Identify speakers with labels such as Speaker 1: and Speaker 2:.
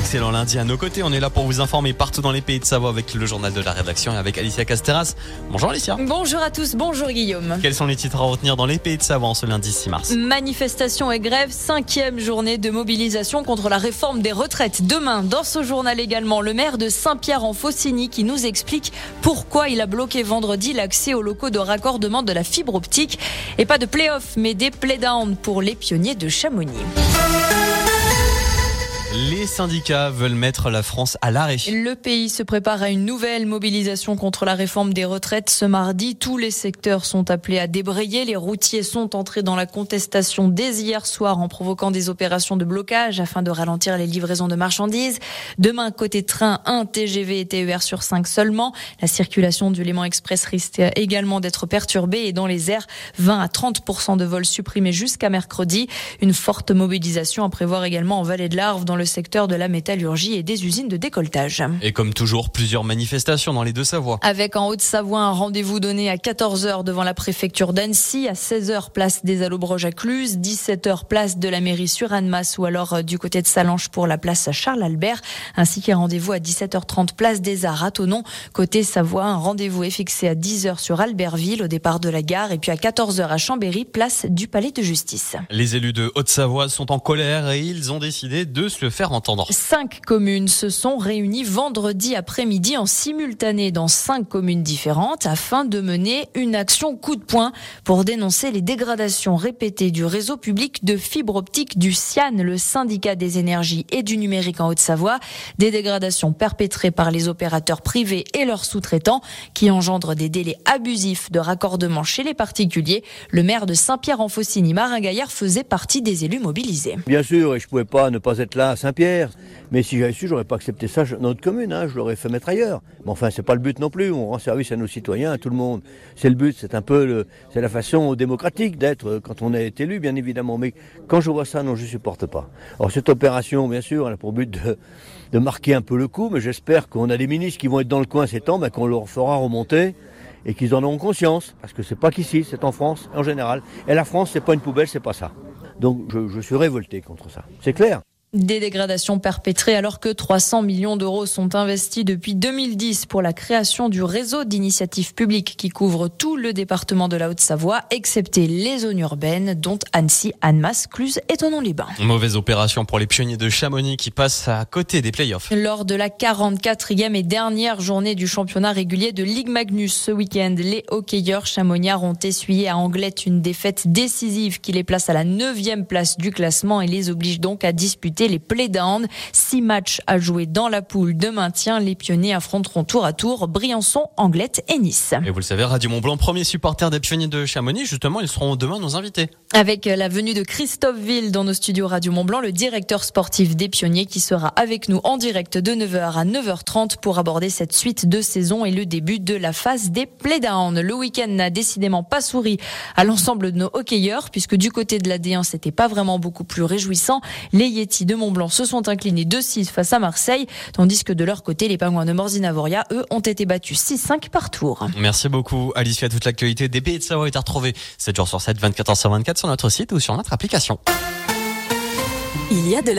Speaker 1: Excellent lundi à nos côtés. On est là pour vous informer partout dans les pays de Savoie avec le journal de la rédaction et avec Alicia Casteras. Bonjour Alicia.
Speaker 2: Bonjour à tous, bonjour Guillaume.
Speaker 1: Quels sont les titres à retenir dans les pays de Savoie en ce lundi 6 mars?
Speaker 2: Manifestation et grève, cinquième journée de mobilisation contre la réforme des retraites. Demain, dans ce journal également, le maire de Saint-Pierre-en-Faucigny qui nous explique pourquoi il a bloqué vendredi l'accès aux locaux de raccordement de la fibre optique. Et pas de play-off, mais des play-down pour les pionniers de Chamonix.
Speaker 1: Les syndicats veulent mettre la France à l'arrêt.
Speaker 2: Le pays se prépare à une nouvelle mobilisation contre la réforme des retraites ce mardi. Tous les secteurs sont appelés à débrayer. Les routiers sont entrés dans la contestation dès hier soir en provoquant des opérations de blocage afin de ralentir les livraisons de marchandises. Demain, côté train, un TGV et TER sur 5 seulement. La circulation du Léman Express risque également d'être perturbée et dans les airs, 20 à 30 de vols supprimés jusqu'à mercredi. Une forte mobilisation à prévoir également en Vallée de l'Arve dans le secteur de la métallurgie et des usines de décolletage.
Speaker 1: Et comme toujours, plusieurs manifestations dans les deux Savoies.
Speaker 2: Avec en Haute-Savoie un rendez-vous donné à 14h devant la préfecture d'Annecy, à 16h place des Allobroges à Cluse, 17h place de la mairie sur Annemasse ou alors euh, du côté de Salange pour la place Charles-Albert, ainsi qu'un rendez-vous à 17h30 place des Arts à Tonon. Côté Savoie, un rendez-vous est fixé à 10h sur Albertville au départ de la gare et puis à 14h à Chambéry, place du Palais de Justice.
Speaker 1: Les élus de Haute-Savoie sont en colère et ils ont décidé de se faire entendre.
Speaker 2: Cinq communes se sont réunies vendredi après-midi en simultané dans cinq communes différentes afin de mener une action coup de poing pour dénoncer les dégradations répétées du réseau public de fibre optique du CIAN, le syndicat des énergies et du numérique en Haute-Savoie. Des dégradations perpétrées par les opérateurs privés et leurs sous-traitants qui engendrent des délais abusifs de raccordement chez les particuliers. Le maire de Saint-Pierre-en-Faucigny, Marin Gaillard, faisait partie des élus mobilisés.
Speaker 3: Bien sûr, et je pouvais pas ne pas être là Saint-Pierre. Mais si j'avais su, j'aurais pas accepté ça dans notre commune. Hein, je l'aurais fait mettre ailleurs. Mais enfin, c'est pas le but non plus. On rend service à nos citoyens, à tout le monde. C'est le but. C'est un peu, c'est la façon démocratique d'être quand on est élu, bien évidemment. Mais quand je vois ça, non, je supporte pas. Alors cette opération, bien sûr, elle a pour but de, marquer un peu le coup. Mais j'espère qu'on a des ministres qui vont être dans le coin ces temps, ben, qu'on leur fera remonter et qu'ils en auront conscience, parce que c'est pas qu'ici, c'est en France en général. Et la France, c'est pas une poubelle, c'est pas ça. Donc je suis révolté contre ça. C'est clair.
Speaker 2: Des dégradations perpétrées alors que 300 millions d'euros sont investis depuis 2010 pour la création du réseau d'initiatives publiques qui couvre tout le département de la Haute-Savoie, excepté les zones urbaines, dont Annecy, Annemasse, Cluse et Tonon-les-Bains.
Speaker 1: Mauvaise opération pour les pionniers de Chamonix qui passent à côté des playoffs.
Speaker 2: Lors de la 44e et dernière journée du championnat régulier de Ligue Magnus ce week-end, les hockeyeurs chamonniards ont essuyé à Anglette une défaite décisive qui les place à la 9e place du classement et les oblige donc à disputer les playdowns. Six matchs à jouer dans la poule de maintien. Les pionniers affronteront tour à tour Briançon, Anglette et Nice.
Speaker 1: Et vous le savez, Radio Mont Blanc, premier supporter des pionniers de Chamonix, justement, ils seront demain nos invités.
Speaker 2: Avec la venue de Christophe Ville dans nos studios Radio Mont Blanc, le directeur sportif des pionniers qui sera avec nous en direct de 9h à 9h30 pour aborder cette suite de saison et le début de la phase des playdowns. Le week-end n'a décidément pas souri à l'ensemble de nos hockeyeurs puisque du côté de la D1, c'était pas vraiment beaucoup plus réjouissant. Les Yetis de Mont-Blanc se sont inclinés 2-6 face à Marseille, tandis que de leur côté, les Pingouins de Morzine-Avoria, eux, ont été battus 6-5 par tour.
Speaker 1: Merci beaucoup, Alicia. Toute l'actualité des pays de Savoie est à retrouver 7 jours sur 7, 24 h sur 24 sur notre site ou sur notre application.
Speaker 4: Il y a de la